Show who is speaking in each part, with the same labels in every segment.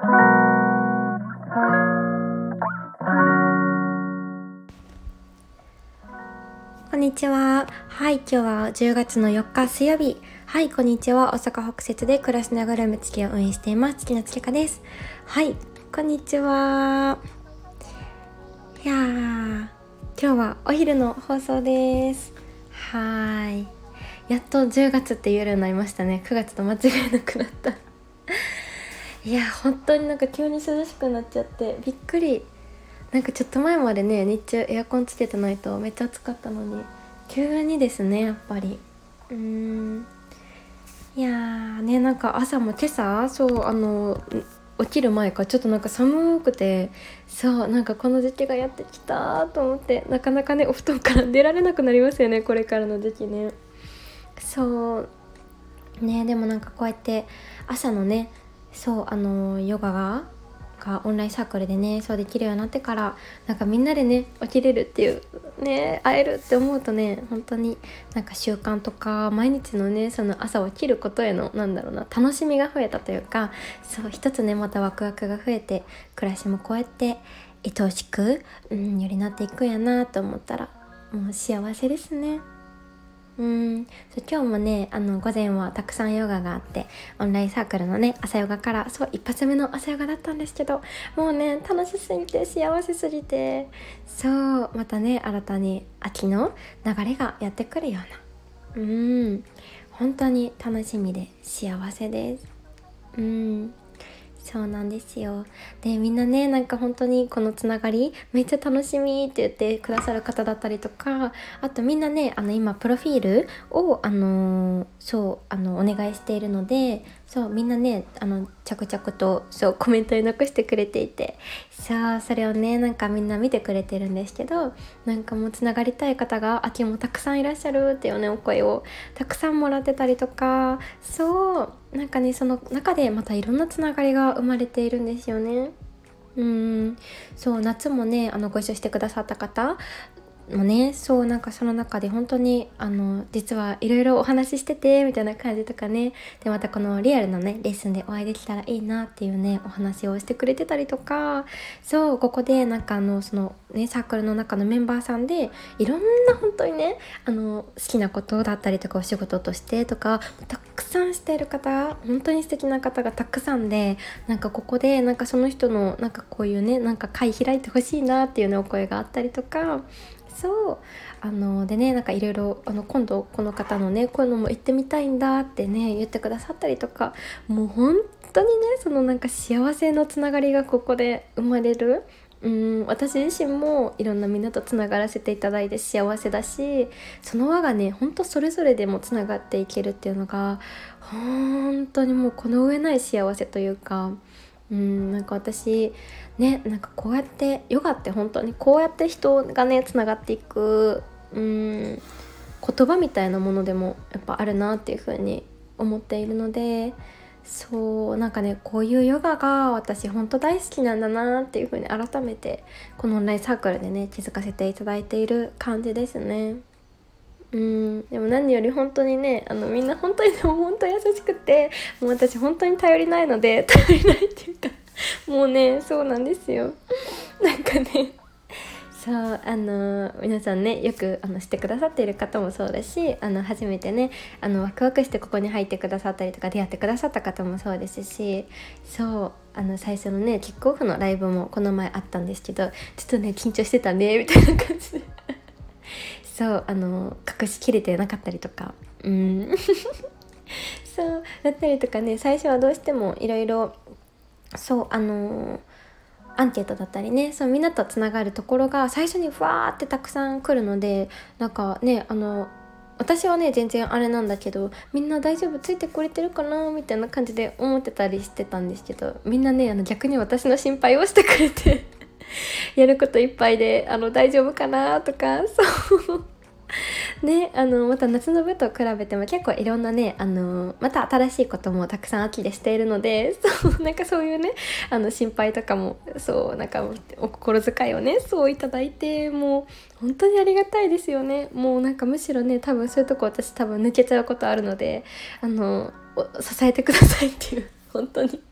Speaker 1: こんにちは。はい、今日は10月の4日水曜日。はい、こんにちは。大阪北節で暮らしながらむつきを運営しています。月のつきかです。はい、こんにちは。いや、今日はお昼の放送です。はい。やっと10月って言えるようになりましたね。9月と間違いなくなった。いや、本当になんか急に涼しくなっちゃって、びっくり。なんかちょっと前までね日中エアコンつけてないとめっちゃ暑かったのに急にですねやっぱり。うーん。いやーねなんか朝も今朝そうあの起きる前からちょっとなんか寒くてそうなんかこの時期がやってきたと思ってなかなかねお布団から出られなくなりますよねこれからの時期ね。そう。ねでもなんかこうやって朝のねそうあのヨガががオンラインサークルでねそうできるようになってからなんかみんなでね起きれるっていうね会えるって思うとね本当になんか習慣とか毎日のねその朝起きることへのなんだろうな楽しみが増えたというかそう一つねまたワクワクが増えて暮らしもこうやって愛おしく、うん、よりなっていくんやなと思ったらもう幸せですね。うん。そう今日もねあの午前はたくさんヨガがあってオンラインサークルのね朝ヨガからそう一発目の朝ヨガだったんですけどもうね楽しすぎて幸せすぎてそうまたね新たに秋の流れがやってくるような。うん。本当に楽しみで幸せです。うん。そうなんですよ。でみんなねなんか本当にこのつながりめっちゃ楽しみって言ってくださる方だったりとかあとみんなねあの今プロフィールをあのそうあのお願いしているのでそうみんなねあの着々とそうコメントに残してくれていてさあそれをねなんかみんな見てくれてるんですけどなんかもうつながりたい方が秋もたくさんいらっしゃるっていうねお声をたくさんもらってたりとかそうなんかねその中でまたいろんなつながりが生まれているんですよね。うんそう夏もねあのご一緒してくださった方もねそうなんかその中で本当にあの実はいろいろお話ししててみたいな感じとかね。でまたこのリアルなねレッスンでお会いできたらいいなっていうねお話をしてくれてたりとか。そうここでなんかあのそのねサークルの中のメンバーさんでいろんな本当にねあの好きなことだったりとかお仕事としてとかたくさんしている方本当に素敵な方がたくさんでなんかここでなんかその人のなんかこういうねなんか会開いてほしいなっていうねお声があったりとか。そう。あのでねなんかいろいろ今度この方のねこういうのも行ってみたいんだってね言ってくださったりとかもう本当にねそのなんか幸せのつながりがここで生まれる。うん私自身もいろんなみんなとつながらせていただいて幸せだしその輪がねほんとそれぞれでもつながっていけるっていうのが本当にもうこの上ない幸せというかうんなんか私ねなんかこうやってヨガって本当にこうやって人がねつながっていくうん言葉みたいなものでもやっぱあるなっていう風に思っているのでそうなんかねこういうヨガが私ほんと大好きなんだなっていう風に改めてこのオンラインサークルでね気づかせていただいている感じですね。うん。でも何より本当にねあのみんな本当にでも本当優しくてもう私本当に頼りないので 頼りないっていうかもうねそうなんですよ。なんかねそうあの皆さんねよくあのしてくださっている方もそうだしあの初めてねあのワクワクしてここに入ってくださったりとか出会ってくださった方もそうですしそうあの最初のねキックオフのライブもこの前あったんですけどちょっとね緊張してたねみたいな感じで。そうあの隠しきれてなかったりとか。うん。そうだったりとかね最初はどうしてもいろいろそうあのアンケートだったりねそうみんなとつながるところが最初にふわーってたくさん来るのでなんかねあの私はね全然あれなんだけどみんな大丈夫ついてくれてるかなみたいな感じで思ってたりしてたんですけどみんなねあの逆に私の心配をしてくれて。やることいっぱいであの大丈夫かなとか そう。ねあのまた夏の部と比べても結構いろんなねあのまた新しいこともたくさん秋でしているので そうなんかそういうねあの心配とかもそうなんかお心遣いをねそういただいてもう本当にありがたいですよね。もうなんかむしろね多分そういうとこ私多分抜けちゃうことあるのであの支えてくださいっていう本当に。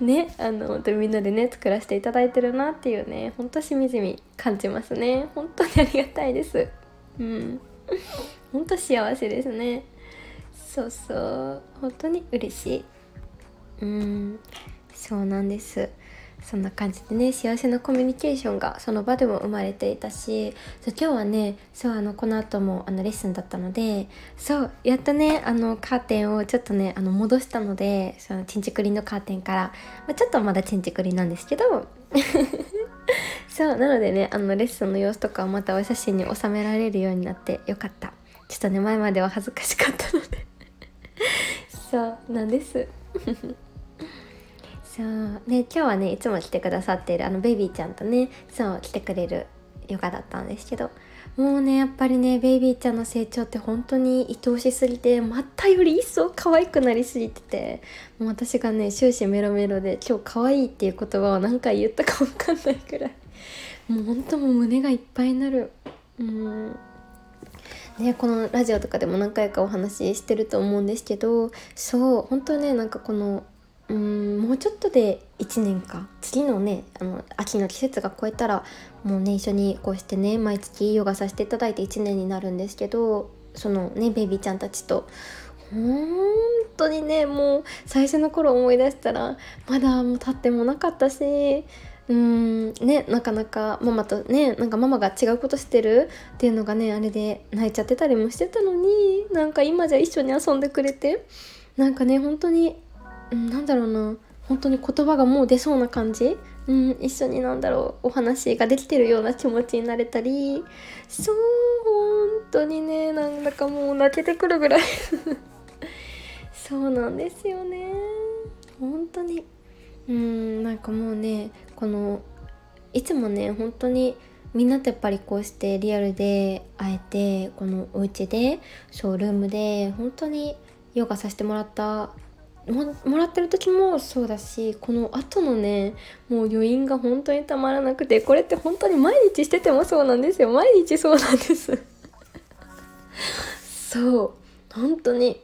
Speaker 1: ねあの本当にみんなでね作らせていただいてるなっていうねほんとしみじみ感じますね。本当にありがたいです。うん。本当幸せですね。そうそう。本当に嬉しい。うん。そうなんです。そんな感じでね幸せなコミュニケーションがその場でも生まれていたしそう今日はねそうあのこの後もあのレッスンだったのでそうやっとねあのカーテンをちょっとねあの戻したのでそのチンチクリのカーテンから、まあ、ちょっとまだチンチクリなんですけど そうなのでねあのレッスンの様子とかをまたお写真に収められるようになってよかった。ちょっとね前までは恥ずかしかったので。そうなんです。そう。で今日はねいつも来てくださってるあのベイビーちゃんとねそう来てくれるヨガだったんですけどもうねやっぱりねベイビーちゃんの成長って本当に愛おしすぎてまたより一層可愛くなりすぎててもう私がね終始メロメロで今日可愛いっていう言葉を何回言ったか分かんないくらいもう本当もう胸がいっぱいになる。うん。ね、このラジオとかでも何回かお話ししてると思うんですけどそう本当ねなんかこのうんもうちょっとで1年か。次のねあの秋の季節が超えたらもうね一緒にこうしてね毎月ヨガさせていただいて1年になるんですけどそのねベイビーちゃんたちと。本当にねもう最初の頃思い出したらまだもう経ってもなかったしうんねなかなかママとねなんかママが違うことしてるっていうのがねあれで泣いちゃってたりもしてたのになんか今じゃ一緒に遊んでくれてなんかね本当にうん、なんだろうな。本当に言葉がもう出そうな感じ、うん、一緒になんだろうお話ができてるような気持ちになれたり。そう本当にね。なんだかもう泣けてくるぐらい。そうなんですよね。本当に。うんなんかもうねこのいつもね本当にみんなとやっぱりこうしてリアルで会えてこのお家でショールームで本当にヨガさせてもらったもらってる時もそうだしこの後のねもう余韻が本当にたまらなくてこれって本当に毎日しててもそうなんですよ。毎日そうなんです。そう。本当に。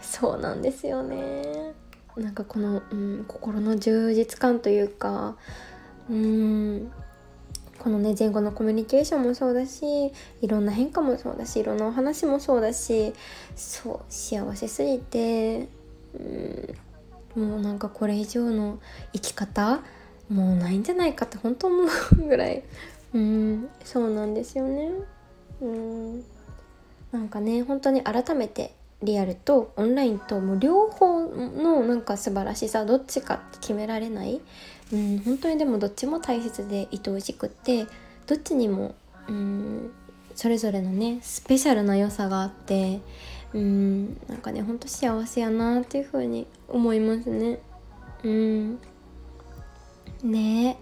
Speaker 1: そうなんですよね。なんかこの、うん、心の充実感というかうんこのね前後のコミュニケーションもそうだしいろんな変化もそうだしいろんなお話もそうだしそう幸せすぎてもうなんかこれ以上の生き方もうないんじゃないかって本当思うぐらい。うん。そうなんですよね。うん。なんかね本当に改めてリアルとオンラインともう両方のなんか素晴らしさどっちかって決められない、うん、本当にでもどっちも大切で愛おしくってどっちにも、うん、それぞれのねスペシャルな良さがあってうん。なんかねほんと幸せやなっていう風に思いますね。うん。ね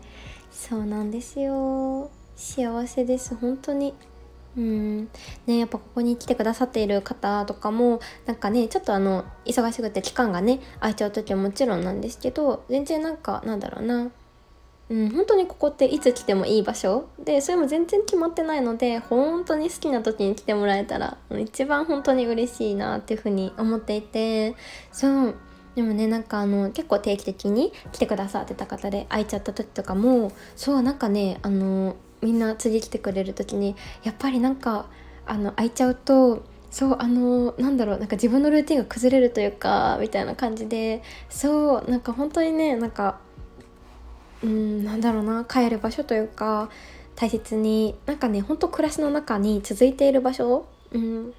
Speaker 1: そうなんですよ。幸せです本当に。うん。ねやっぱここに来てくださっている方とかもなんかねちょっとあの忙しくて期間がね空いちゃう時はもちろんなんですけど全然なんかなんだろうな。うん、本当にここっていつ来てもいい場所。でそれも全然決まってないので本当に好きな時に来てもらえたら一番本当に嬉しいなっていうふうに思っていて。そう。でもねなんかあの結構定期的に来てくださってた方で空いちゃった時とかもそうなんかねあのみんな次来てくれる時にやっぱりなんかあの空いちゃうとそうあのなんだろうなんか自分のルーティンが崩れるというかみたいな感じでそうなんか本当にねなんかうんなんだろうな帰る場所というか大切になんかねほんと暮らしの中に続いている場所、うん、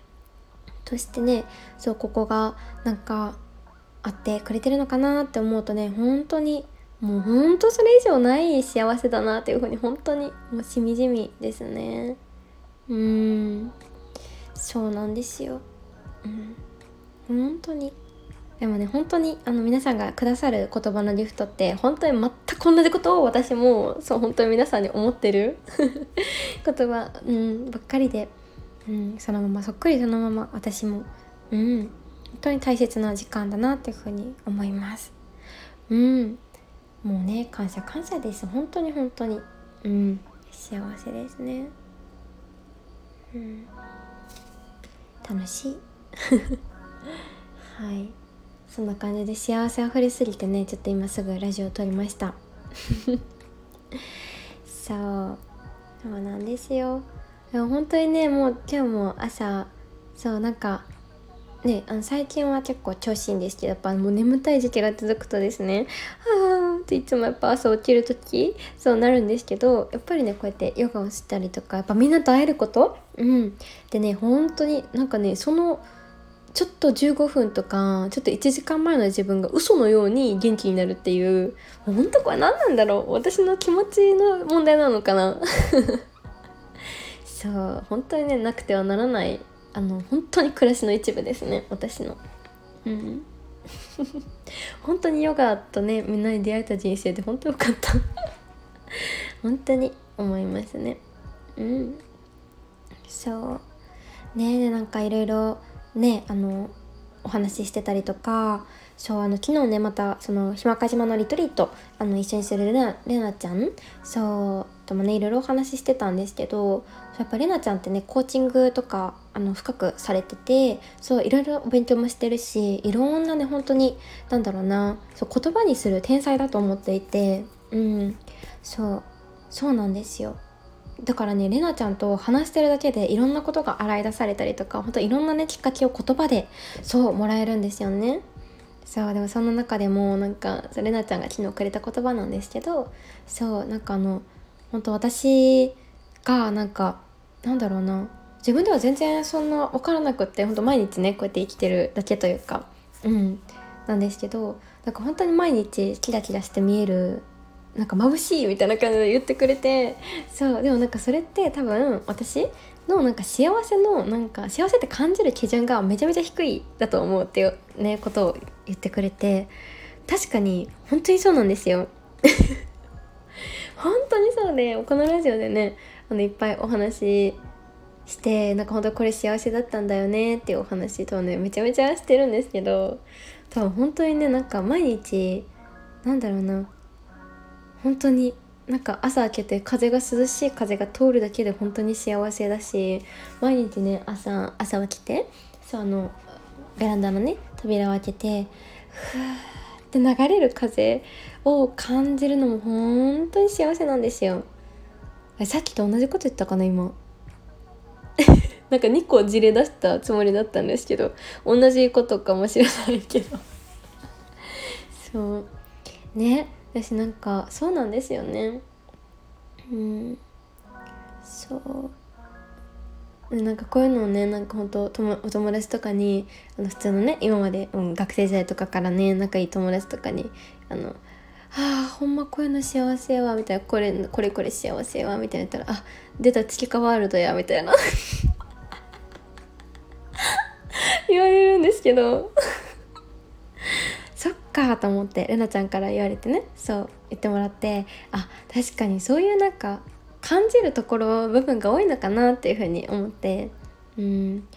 Speaker 1: としてねそうここがなんかあってくれてるのかなって思うとね本当にもうほんとそれ以上ない幸せだなっていうふうに本当にもうしみじみですね。うんそうなんですよ。うん本当に。でもね本当にあの皆さんがくださる言葉のギフトって本当に全く同じことを私もそう本当に皆さんに思ってる 言葉、うん、ばっかりで、うん、そのままそっくりそのまま私も、うん、本当に大切な時間だなっていうふうに思います。うん、もうね感謝感謝です。本当に本当に、うん、幸せですね。うん、楽しい。はい。そんな感じで幸せあふれすぎてねちょっと今すぐラジオを撮りましたそう。そうなんですよ。でも本当にねもう今日も朝そうなんかねあの最近は結構調子いいんですけどやっぱもう眠たい時期が続くとですねああっていつもやっぱ朝起きる時そうなるんですけどやっぱりねこうやってヨガをしたりとかやっぱみんなと会えること？うん。でね本当になんかねそのちょっと15分とかちょっと1時間前の自分が嘘のように元気になるっていう本当これ何なんだろう。私の気持ちの問題なのかな。そう本当にねなくてはならないあの本当に暮らしの一部ですね。私の。うん。本当にヨガとねみんなに出会えた人生で本当よかった。本当に思いますね。うん。そう。ねでなんかいろいろねあのお話ししてたりとかそうあの昨日ねまたその日間賀島のリトリートあの一緒にするレナレナちゃんそうともねいろいろお話ししてたんですけどやっぱレナちゃんってねコーチングとかあの深くされててそういろいろお勉強もしてるしいろんなね本当になんだろうなそう言葉にする天才だと思っていてうんそうそうなんですよ。だからねれなちゃんと話してるだけでいろんなことが洗い出されたりとか本当いろんなねきっかけを言葉でそうもらえるんですよね。そうでもその中でもなんかれなちゃんが昨日くれた言葉なんですけどそうなんかあの本当私がなんかなんだろうな自分では全然そんな分からなくって本当毎日ねこうやって生きてるだけというかうんなんですけどなんか本当に毎日キラキラして見えるなんか眩しいみたいな感じで言ってくれてそうでもなんかそれって多分私のなんか幸せのなんか幸せって感じる基準がめちゃめちゃ低いだと思うっていうねことを言ってくれて確かに本当にそうなんですよ。本当にそうでこのラジオでねあのいっぱいお話してなんか本当これ幸せだったんだよねっていうお話とねめちゃめちゃしてるんですけど多分本当にねなんか毎日なんだろうな本当になんか朝開けて風が涼しい風が通るだけで本当に幸せだし毎日ね朝朝起きてそうあのベランダのね扉を開けてふーって流れる風を感じるのも本当に幸せなんですよ。さっきと同じこと言ったかな今。なんか2個事例出したつもりだったんですけど同じことかもしれないけど。そう。ね。私なんかそうなんですよね。うん。そう。なんかこういうのをねなんか本当ともお友達とかにあの普通のね今まで、うん、学生時代とかからね仲いい友達とかにあのああほんまこういうの幸せはみたいなこれこれこれ幸せはみたいな言ったらあ出た月かワールドやみたいな。言われるんですけど。かと思ってれなちゃんから言われてねそう言ってもらってあ確かにそういうなんか感じるところ部分が多いのかなっていうふうに思ってうん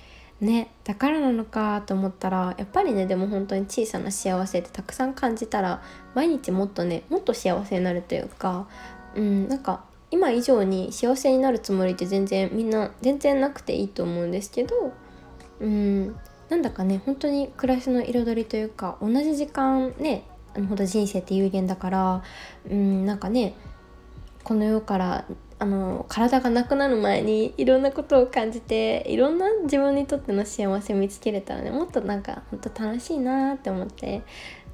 Speaker 1: ねだからなのかと思ったらやっぱりねでも本当に小さな幸せってたくさん感じたら毎日もっとねもっと幸せになるというかうんなんか今以上に幸せになるつもりって全然みんな全然なくていいと思うんですけどうんなんだかね本当に暮らしの彩りというか同じ時間ねあの本当人生って有限だからうんなんかねこの世からあの体がなくなる前にいろんなことを感じていろんな自分にとっての幸せを見つけれたらねもっとなんか本当楽しいなって思って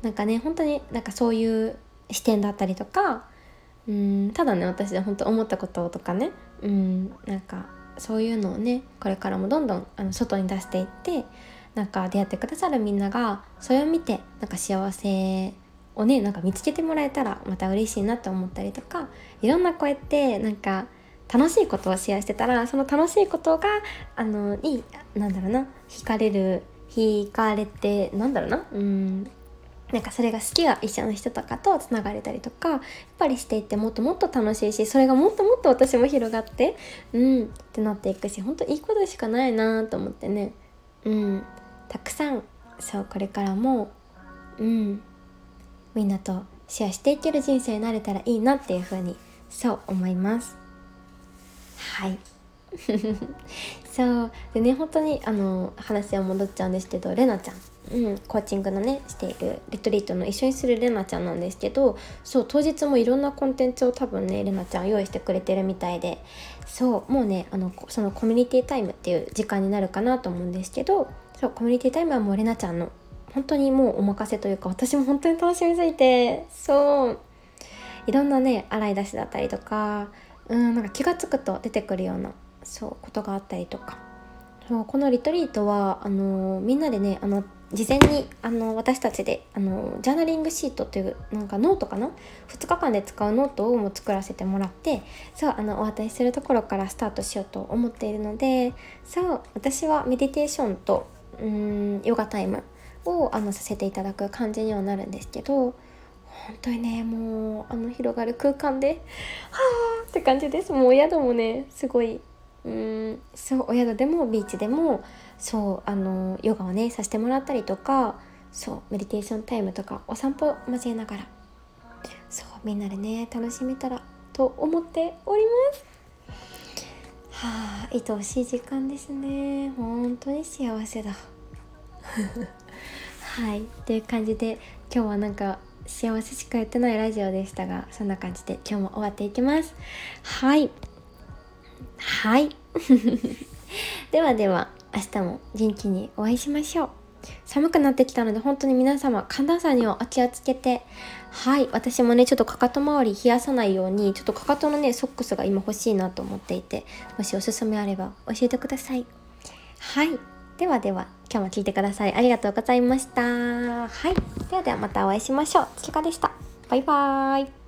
Speaker 1: なんかね本当になんかそういう視点だったりとかうんただね私で本当思ったこととかねうんなんかそういうのをねこれからもどんどんあの外に出していってなんか出会ってくださるみんながそれを見てなんか幸せをねなんか見つけてもらえたらまた嬉しいなと思ったりとかいろんなこうやってなんか楽しいことをシェアしてたらその楽しいことがあのになんだろうな惹かれる惹かれてなんだろうなうんなんかそれが好きが一緒の人とかとつながれたりとかやっぱりしていってもっともっと楽しいしそれがもっともっと私も広がってうんってなっていくし本当いいことしかないなと思ってね。うん。たくさんそうこれからもうんみんなとシェアしていける人生になれたらいいなっていうふうにそう思います。はい。そうでね本当にあの話は戻っちゃうんですけどれなちゃん。うん、コーチングのねしているリトリートの一緒にするレナちゃんなんですけどそう当日もいろんなコンテンツを多分ねレナちゃん用意してくれてるみたいでそうもうねあのそのコミュニティタイムっていう時間になるかなと思うんですけどそうコミュニティタイムはもうレナちゃんの本当にもうお任せというか私も本当に楽しみすぎてそう。いろんなね洗い出しだったりとかうんなんか気が付くと出てくるようなそうことがあったりとか。そうこのリトリートはあのみんなでねあの事前にあの私たちであのジャーナリングシートというなんかノートかな？2日間で使うノートをも作らせてもらってそうあのお渡しするところからスタートしようと思っているのでそう私はメディテーションとうんヨガタイムをあのさせていただく感じにはなるんですけど本当にねもうあの広がる空間ではあって感じです。もうお宿もねすごいうんそうお宿でもビーチでもそうあのヨガをねさせてもらったりとかそうメディテーションタイムとかお散歩交えながらそうみんなでね楽しめたらと思っております。はあ愛おしい時間ですね。本当に幸せだ。はいという感じで今日はなんか幸せしか言ってないラジオでしたがそんな感じで今日も終わっていきます。はい。はい。ではでは明日も元気にお会いしましょう。寒くなってきたので本当に皆様寒暖差にはお気をつけて。はい。私もねちょっとかかと周り冷やさないようにちょっとかかとのねソックスが今欲しいなと思っていてもしおすすめあれば教えてください。はい。ではでは今日も聞いてください。ありがとうございました。はい。ではではまたお会いしましょう。つきかでした。バイバーイ。